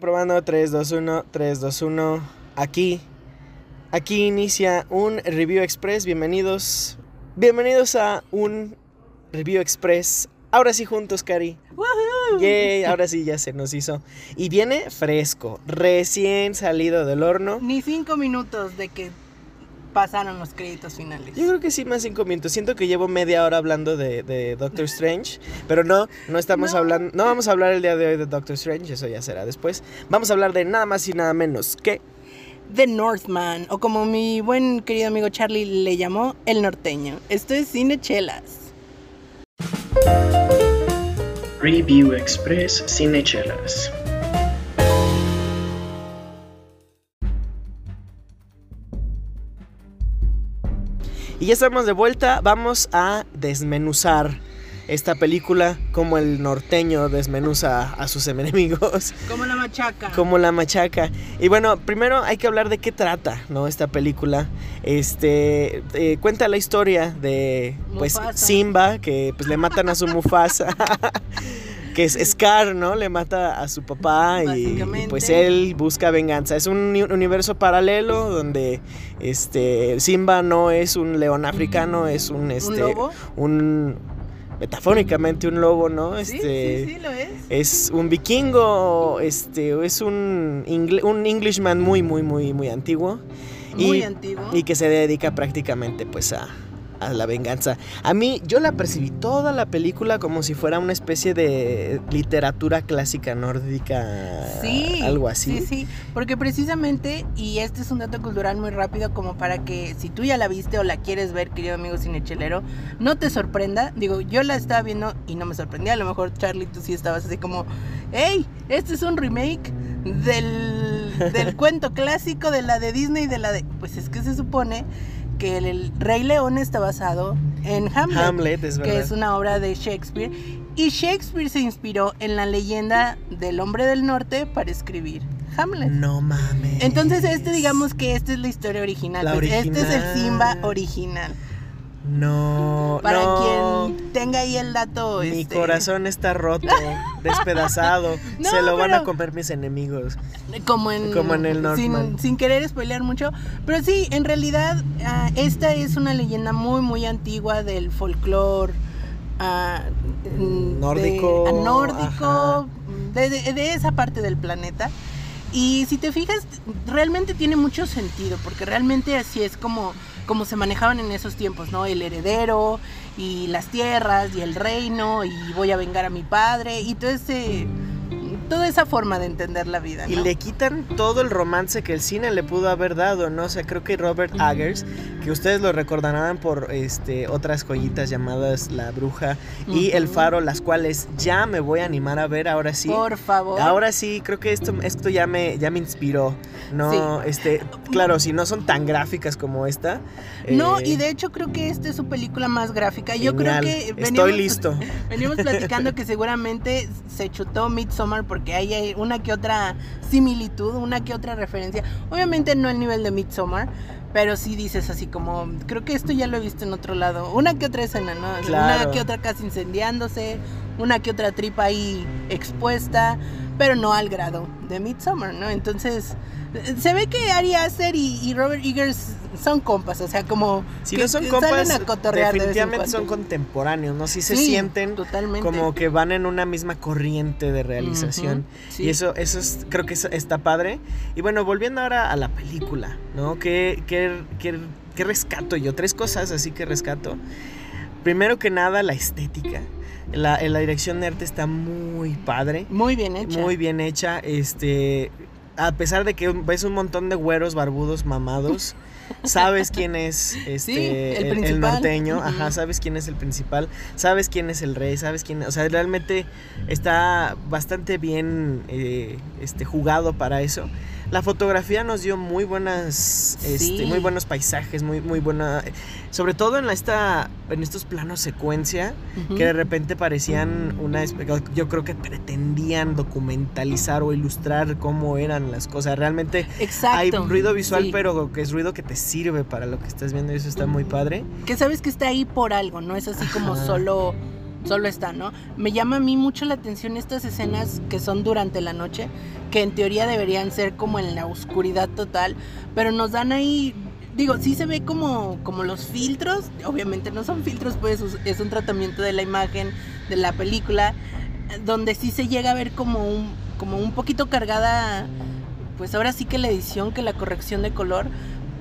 Probando 3, 2, 1, 3, 2, 1. Aquí, aquí inicia un Review Express. Bienvenidos, bienvenidos a un Review Express. Ahora sí juntos, Cari. ¡Woohoo! Yay, ahora sí ya se nos hizo. Y viene fresco, recién salido del horno. Ni cinco minutos de que pasaron los créditos finales. Yo creo que sí, más cinco minutos. Siento que llevo media hora hablando de, de Doctor Strange, pero no, no estamos No. hablando, no vamos a hablar el día de hoy de Doctor Strange, eso ya será después. Vamos a hablar de nada más y nada menos que The Northman, o como mi buen querido amigo Charlie le llamó, El Norteño. Esto es Cine Chelas. Review Express Cinechelas. Y ya estamos de vuelta, vamos a desmenuzar esta película como el norteño desmenuza a sus enemigos, Como la machaca. como la machaca. Y bueno, primero hay que hablar de qué trata, ¿no? Esta película. Este eh, cuenta la historia de pues Mufasa. Simba que pues le matan a su Mufasa. que es Scar, ¿no? Le mata a su papá y, pues él busca venganza. Es un uni- universo paralelo donde este Simba no es un león africano, es un este ¿Un lobo? un metafóricamente un lobo, ¿no? Sí, Este sí, sí, lo es. es un vikingo, este es un ingle- un Englishman muy muy muy muy antiguo Muy y, antiguo. y que se dedica prácticamente pues a a la venganza. A mí yo la percibí toda la película como si fuera una especie de literatura clásica nórdica, Sí, algo así. Sí, sí, porque precisamente, y este es un dato cultural muy rápido, como para que si tú ya la viste o la quieres ver, querido amigo cinechelero, no te sorprenda. Digo, yo la estaba viendo y no me sorprendía. A lo mejor, Charlie, tú sí estabas así como, hey, este es un remake del, del cuento clásico de la de Disney y de la de. Pues es que se supone que el, Rey León está basado en Hamlet Hamlet es que es una obra de Shakespeare. Y Shakespeare se inspiró en la leyenda del hombre del norte para escribir Hamlet. No mames. Entonces, este, digamos que esta es la historia original. La pues, Este es el original. Simba original. No, Para no. quien tenga ahí el dato. Mi este, corazón está roto, despedazado. No, Se lo van a comer mis enemigos. Como en, Como en el Northman. sin, sin querer spoilear mucho. Pero sí, en realidad, ah, esta es una leyenda muy, muy antigua del folclore. ah, Nórdico, de- nórdico, ajá. de, de- de esa parte del planeta. Y si te fijas, realmente tiene mucho sentido, porque realmente así es como, como se manejaban en esos tiempos, ¿no? El heredero y las tierras y el reino y voy a vengar a mi padre y todo ese, toda esa forma de entender la vida, Y ¿no? le quitan todo el romance que el cine le pudo haber dado, ¿no? O sea, creo que Robert Eggers, que ustedes lo recordarán por este otras joyitas llamadas La Bruja y El. Faro, las cuales ya me voy a animar a ver ahora sí. Por favor. Ahora sí, creo que esto, esto ya me, ya me inspiró. No, este, claro, si no son tan gráficas como esta. No, eh, y de hecho creo que esta es su película más gráfica. Yo creo genial. que Estoy listo. Venimos platicando que seguramente se chutó Midsommar porque hay hay una que otra similitud, una que otra referencia. Obviamente no al nivel de Midsommar, pero sí dices así como, creo que esto ya lo he visto en otro lado. Una que otra escena, ¿no? Claro. Una que otra casa incendiándose, una que otra tripa ahí expuesta, pero no al grado de Midsommar, ¿no? Entonces, se ve que Ari Aster y, y Robert Eggers son compas, o sea, como Si que- no son compas, salen a cotorrear de definitivamente son cuando. contemporáneos, ¿no? Sí se Sí, sienten totalmente. como que van en una misma corriente de realización. Sí. Y eso, eso es, creo que eso está padre. Y bueno, volviendo ahora a la película, ¿no? ¿Qué, qué, qué- qué rescato yo? Tres cosas así que rescato. Primero que nada, la estética. La, la dirección de arte está muy padre. Muy bien hecha. Muy bien hecha. Este. A pesar de que ves un montón de güeros barbudos mamados. Sabes quién es este Sí, el norteño, ajá, sabes quién es el principal, sabes quién es el rey, sabes quién, o sea, realmente está bastante bien eh, este jugado para eso. La fotografía nos dio muy buenas, este, muy buenos paisajes, muy, muy buena, sobre todo en la esta, en estos planos secuencia que de repente parecían una yo creo que pretendían documentalizar o ilustrar cómo eran las cosas realmente Exacto. hay ruido visual sí. pero que es ruido que te sirve para lo que estás viendo y eso está muy padre Que sabes que está ahí por algo, no es así como Ajá. solo solo está, ¿no? Me llama a mí mucho la atención estas escenas que son durante la noche, que en teoría deberían ser como en la oscuridad total, pero nos dan ahí digo, sí se ve como, como los filtros, obviamente no son filtros, pues es un tratamiento de la imagen, de la película, donde sí se llega a ver como un, como un poquito cargada, pues ahora sí que la edición, que la corrección de color,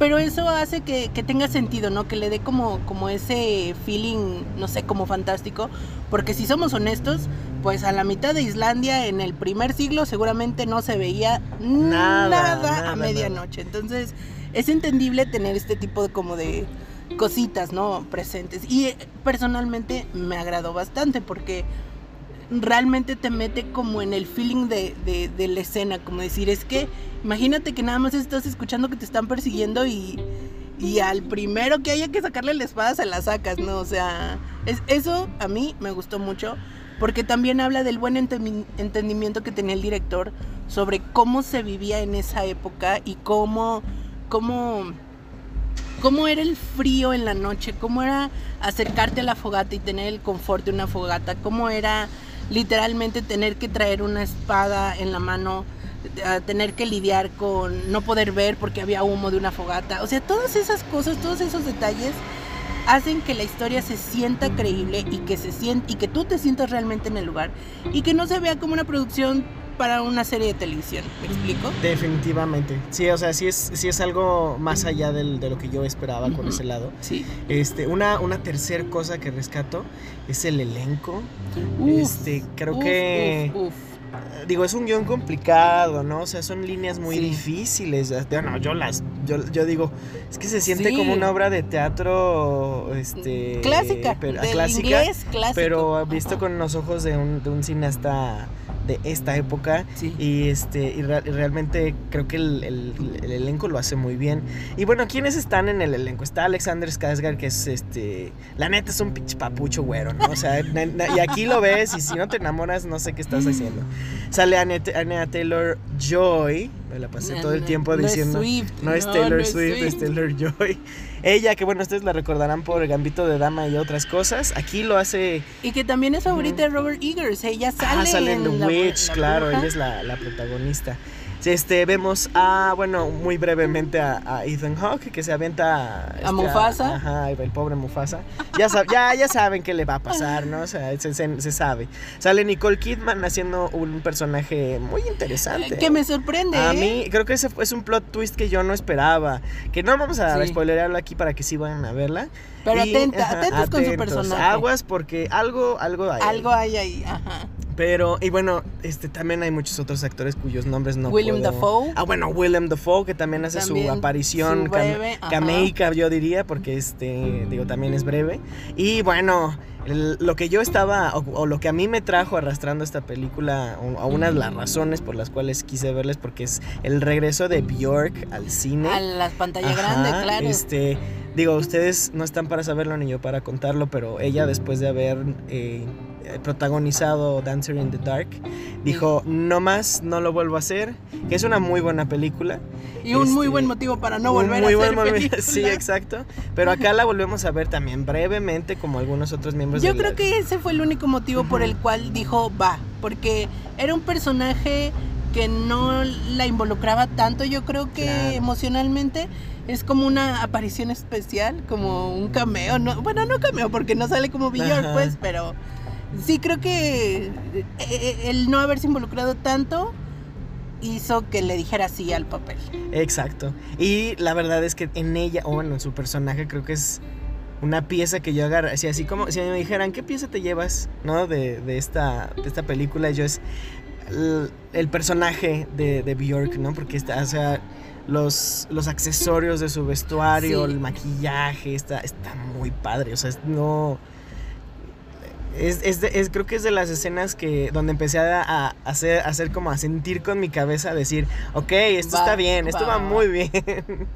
pero eso hace que, tenga sentido, ¿no? Que le dé como, como ese feeling, no sé, como fantástico, porque si somos honestos, pues a la mitad de Islandia en el primer siglo seguramente no se veía nada, a medianoche, entonces es entendible tener este tipo de como de cositas, ¿no? Presentes. Y eh, personalmente me agradó bastante porque realmente te mete como en el feeling de, de, la escena, como decir, es que imagínate que nada más estás escuchando que te están persiguiendo y, y al primero que haya que sacarle la espada se la sacas, ¿no? O sea, es, eso a mí me gustó mucho porque también habla del buen entendimiento que tenía el director sobre cómo se vivía en esa época y cómo cómo, cómo era el frío en la noche, cómo era acercarte a la fogata y tener el confort de una fogata, cómo era literalmente tener que traer una espada en la mano, tener que lidiar con no poder ver porque había humo de una fogata. O sea, todas esas cosas, todos esos detalles hacen que la historia se sienta creíble y que se siente y que tú te sientas realmente en el lugar y que no se vea como una producción para una serie de televisión, ¿me explico? Definitivamente. Sí, o sea, sí es, sí es algo más allá de lo que yo esperaba con ese lado. Sí. Este, una, una tercera cosa que rescato es el elenco. este, creo que. digo, es un guion complicado, ¿no? O sea, son líneas muy difíciles. Bueno, yo las, yo, digo, es que se siente como una obra de teatro, este, clásica, pero, clásica, inglés clásico. pero visto con los ojos de un, de un cineasta de esta época. Y este y, realmente creo que el, elenco lo hace muy bien. Y bueno, ¿quiénes están en el elenco? Está Alexander Skarsgård, que es este. La neta es un pinche papucho güero, ¿no? O sea, y aquí lo ves, y si no te enamoras, no sé qué estás haciendo. Sale Anya Taylor Joy. Me la pasé todo el tiempo diciendo. no, es Taylor Swift, es Taylor Joy. Ella, que bueno, ustedes la recordarán por Gambito de Dama y otras cosas. Aquí lo hace. Y que también es favorita de Robert Eggers. Ella sale. Ah, sale en The Witch, claro, ella es la, la protagonista. Este, vemos a, bueno, muy brevemente a, Ethan Hawke que se avienta... a este, Mufasa. ajá, el pobre Mufasa. Ya, ya, ya saben qué le va a pasar, ¿no? O sea, se, se, sabe. Sale Nicole Kidman haciendo un personaje muy interesante. Que me sorprende. A mí, ¿eh? creo que ese es un plot twist que yo no esperaba. Que no vamos a sí. spoilerarlo aquí para que sí vayan a verla. Pero atenta, atentos, con su personaje. Aguas porque algo, algo hay. Algo hay ahí, ajá. Pero, y bueno, este también hay muchos otros actores cuyos nombres no William Dafoe. Ah, bueno, William Dafoe, que también hace su aparición cameica, yo diría, porque este, digo, también es breve. Y bueno, lo que yo estaba, o, lo que a mí me trajo arrastrando esta película, o, una de las razones por las cuales quise verles, porque es el regreso de Bjork al cine. A la pantalla grande, claro. Este, digo, ustedes no están para saberlo ni yo para contarlo, pero ella después de haber eh, protagonizado Dancer in the Dark, dijo, no más, no lo vuelvo a hacer, que es una muy buena película. Y un muy este, buen motivo para no volver a hacer película. Sí, exacto. Pero acá la volvemos a ver también brevemente, como algunos otros miembros. Yo creo que ese fue el único motivo por el cual dijo, va, porque era un personaje que no la involucraba tanto, yo creo que emocionalmente es como una aparición especial, como un cameo, no, bueno, no cameo porque no sale como Bjork, pues, pero sí creo que eh, eh, el no haberse involucrado tanto hizo que le dijera sí al papel. Exacto. Y la verdad es que en ella, o bueno, en su personaje creo que es una pieza que yo agarro, así, así como si me dijeran, ¿qué pieza te llevas, no? De, de esta, de esta película, yo es el, personaje de, de, Bjork, ¿no? Porque está, o sea, los, los accesorios de su vestuario, el maquillaje, está, está muy padre, o sea, no es, es, creo que es de las escenas que donde empecé a, hacer, hacer como a sentir con mi cabeza, a decir, ok, esto está bien, esto va muy bien.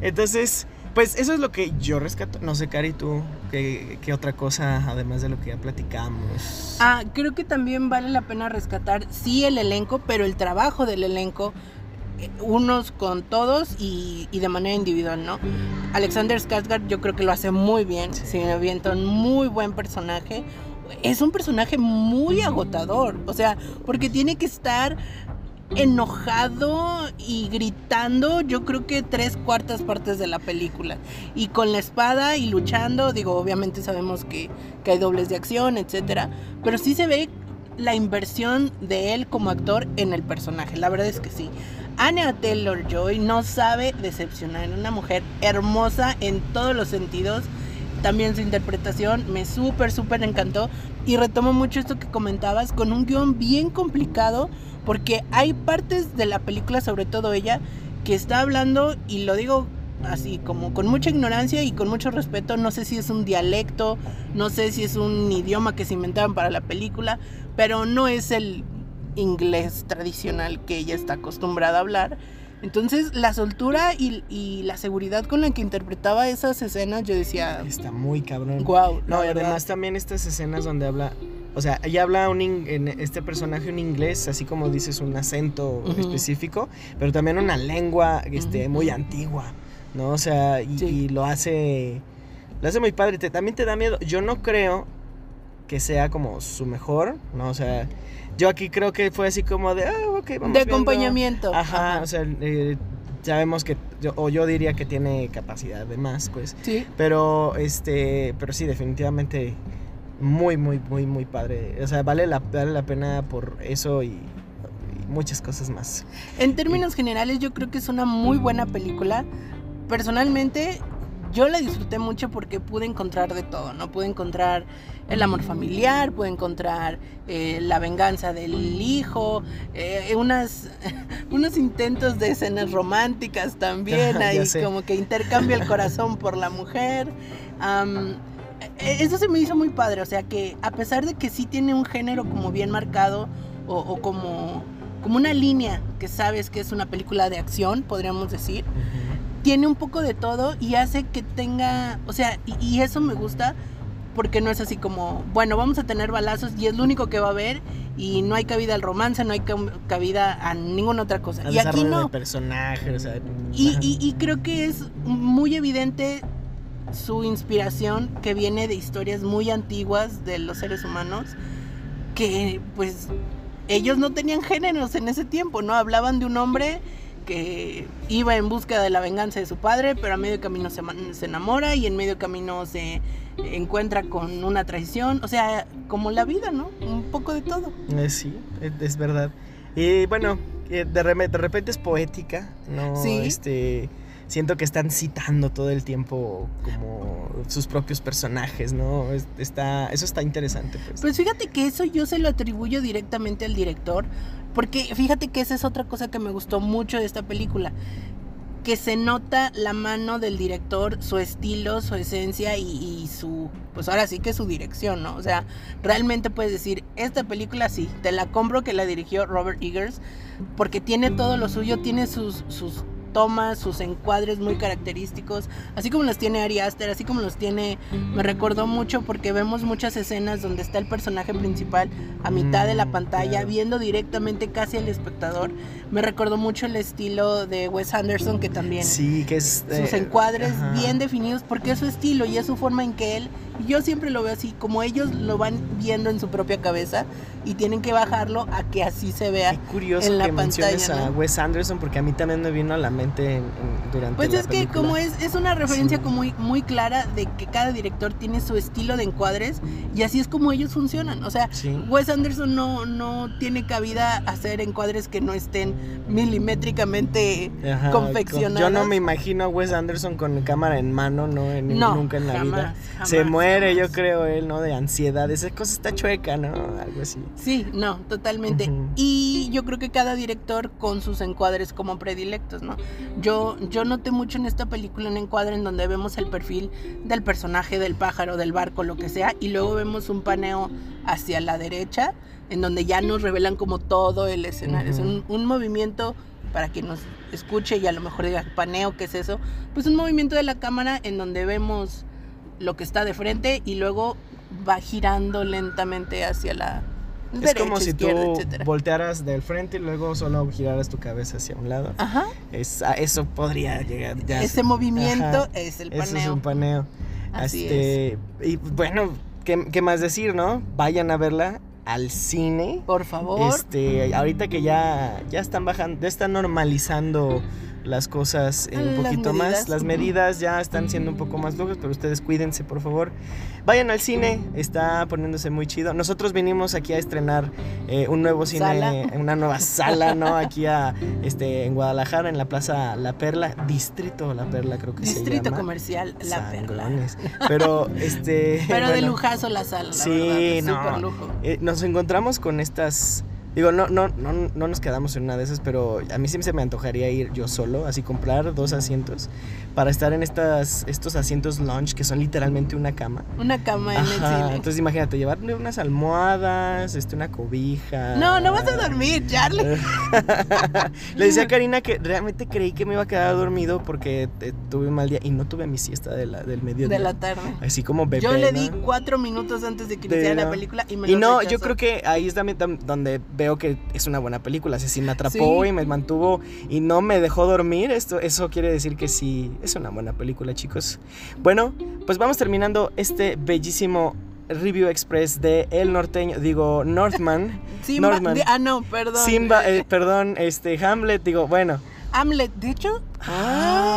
Entonces, pues eso es lo que yo rescato. No sé, Cari, tú, ¿qué, ¿qué, otra cosa además de lo que ya platicamos? Ah, creo que también vale la pena rescatar, sí, el elenco, pero el trabajo del elenco eh, unos con todos y, y, de manera individual, ¿no? Alexander Skarsgård yo creo que lo hace muy bien, se me avienta un muy buen personaje, es un personaje muy agotador. O sea, porque tiene que estar enojado y gritando, yo creo que tres cuartas partes de la película. Y con la espada y luchando, digo, obviamente sabemos que, que hay dobles de acción, etcétera. Pero sí se ve la inversión de él como actor en el personaje. La verdad es que sí. Anya Taylor Joy no sabe decepcionar. Una mujer hermosa en todos los sentidos. También su interpretación me súper, súper encantó. Y retomo mucho esto que comentabas con un guion bien complicado. Porque hay partes de la película, sobre todo ella, que está hablando, y lo digo así como con mucha ignorancia y con mucho respeto. No sé si es un dialecto, no sé si es un idioma que se inventaron para la película, pero no es el inglés tradicional que ella está acostumbrada a hablar. Entonces, la soltura y, la seguridad con la que interpretaba esas escenas, yo decía. Está muy cabrón. Wow. No, y además también estas escenas donde habla. O sea, ella habla un en este personaje un inglés, así como dices, un acento específico, pero también una lengua este, muy antigua, ¿no? O sea, y, lo hace. Lo hace muy padre. también te da miedo. Yo no creo que sea como su mejor, ¿no? O sea yo aquí creo que fue así como de, ah, ok, vamos De acompañamiento. Ajá, o sea, eh, sabemos que, o yo diría que tiene capacidad de más, pues. Sí. Pero, este, pero sí, definitivamente muy, muy, muy, muy padre. O sea, vale la, vale la pena por eso y, muchas cosas más. En términos generales, yo creo que es una muy buena película. Personalmente, yo la disfruté mucho porque pude encontrar de todo, ¿no? Pude encontrar el amor familiar, pude encontrar eh, la venganza del hijo, eh, unas, unos intentos de escenas románticas también, ahí como que intercambia el corazón por la mujer. E, eso se me hizo muy padre, o sea que a pesar de que sí tiene un género como bien marcado o, como, como una línea que sabes que es una película de acción, podríamos decir tiene un poco de todo y hace que tenga, o sea, y, eso me gusta porque no es así como, bueno, vamos a tener balazos y es lo único que va a haber y no hay cabida al romance, no hay cabida a ninguna otra cosa. y aquí no. personaje, o sea, y, y, creo que es muy evidente su inspiración que viene de historias muy antiguas de los seres humanos que pues ellos no tenían géneros en ese tiempo, ¿no? Hablaban de un hombre que iba en busca de la venganza de su padre, pero a medio camino se, se enamora y en medio camino se encuentra con una traición. O sea, como la vida, ¿no? Un poco de todo. Eh, sí, es verdad. Y bueno, eh, de, de repente es poética, ¿no? Sí. Este siento que están citando todo el tiempo como sus propios personajes, ¿no? Está, eso está interesante. Pues. pues fíjate que eso yo se lo atribuyo directamente al director, porque fíjate que esa es otra cosa que me gustó mucho de esta película que se nota la mano del director, su estilo, su esencia y, su, pues ahora sí que su dirección, ¿no? O sea, realmente puedes decir, esta película sí, te la compro que la dirigió Robert Eggers, porque tiene todo lo suyo, tiene sus, sus tomas, sus encuadres muy característicos, así como los tiene Ari Aster, así como los tiene, me recordó mucho porque vemos muchas escenas donde está el personaje principal a mitad de la mm, pantalla, viendo directamente casi al espectador. Me recordó mucho el estilo de Wes Anderson que también sí, que es sus encuadres bien definidos porque es su estilo y es su forma en que él yo siempre lo veo así, como ellos lo van viendo en su propia cabeza y tienen que bajarlo a que así se vea Qué curioso en la que pantalla. a Wes Anderson porque a mí también me vino a la mente durante Pues es que como es, es una referencia como muy, muy clara de que cada director tiene su estilo de encuadres y así es como ellos funcionan. O sea, Wes Anderson no, no tiene cabida hacer encuadres que no estén milimétricamente confeccionados. Yo no me imagino a Wes Anderson con cámara en mano, no, nunca en la vida. se mueve yo creo, él, ¿no? De ansiedad. Esa cosa está chueca, ¿no? Algo así. Sí, no, totalmente. Y yo creo que cada director con sus encuadres como predilectos, ¿no? Yo, yo noté mucho en esta película un encuadre en donde vemos el perfil del personaje, del pájaro, del barco, lo que sea, y luego vemos un paneo hacia la derecha, en donde ya nos revelan como todo el escenario. Es un, un movimiento para quien nos escuche y a lo mejor diga paneo, ¿qué es eso? Pues un movimiento de la cámara en donde vemos lo que está de frente y luego va girando lentamente hacia la es como si tú voltearas del frente y luego solo giraras tu cabeza hacia un lado. Ajá. Es, eso podría llegar Ese movimiento es el paneo. Eso es un paneo. Así este, Y bueno, ¿qué, qué más decir, no? Vayan a verla al cine. Por favor. Este, ahorita que ya, ya están bajando, ya están normalizando las cosas eh, un poquito más. Las medidas ya están siendo un poco más locas, pero ustedes cuídense, por favor. Vayan al cine, está poniéndose muy chido. Nosotros vinimos aquí a estrenar eh, un nuevo cine, Sala. una nueva sala, ¿no? Aquí a, este, en Guadalajara, en la Plaza La Perla, Distrito La Perla, creo que se Distrito llama. Comercial La Perla. Pero, este. Pero de bueno, lujazo la sala, la Sí, verdad. no. Súper lujo. eh, nos encontramos con estas. Digo, no, no, no, no nos quedamos en una de esas, pero a mí sí se me antojaría ir yo solo, así comprar dos asientos para estar en estas, estos asientos lounge que son literalmente una cama. Una cama en el cine. entonces imagínate, llevarle unas almohadas, este, una cobija. No, no vas a dormir, Charlie. Le decía a Karina que realmente creí que me iba a quedar dormido porque eh, tuve un mal día y no tuve mi siesta de la, del mediodía. De la tarde. Así como bebé. Yo le ¿no? di cuatro minutos antes de que iniciara la la- película y me Y lo no, rechazó. yo creo que ahí es donde veo que es una buena película. Así sí me atrapó Sí. y me mantuvo y no me dejó dormir. Esto, eso quiere decir que sí, es una buena película, chicos. Bueno, pues vamos terminando este bellísimo review express de El Norteño, digo, Northman. Simba, Northman. ah, no, perdón. Simba, eh, perdón, este, Hamlet, digo, bueno. Hamlet, de hecho,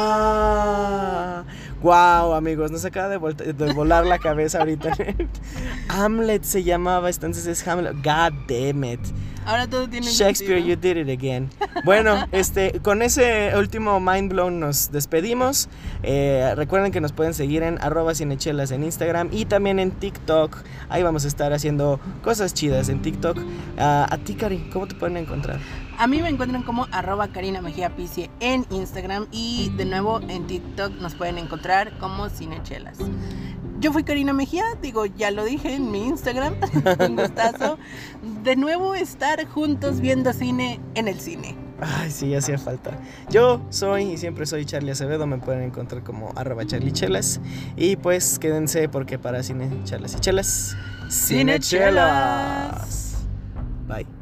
Ah, wow, amigos, nos acaba de, de volar la cabeza ahorita. Hamlet se llamaba, entonces es Hamlet. God damn it. Ahora todo tiene Shakespeare, you did it again. Bueno, este, con ese último mind blown nos despedimos. Eh, recuerden que nos pueden seguir en arroba cinechelas en Instagram y también en TikTok. Ahí vamos a estar haciendo cosas chidas en TikTok. Ah, a ti, Cari, ¿cómo te pueden encontrar? A mí me encuentran como arroba Karina Mejía Picie en Instagram y de nuevo en TikTok nos pueden encontrar como Cinechelas. Yo fui Karina Mejía, digo, ya lo dije en mi Instagram, un gustazo. De nuevo estar juntos viendo cine en el cine. Ay, sí, hacía falta. Yo soy y siempre soy Charlie Acevedo. Me pueden encontrar como arroba charliechelas. Y pues quédense porque para cine, charlas y chelas. Cinechelas. Bye.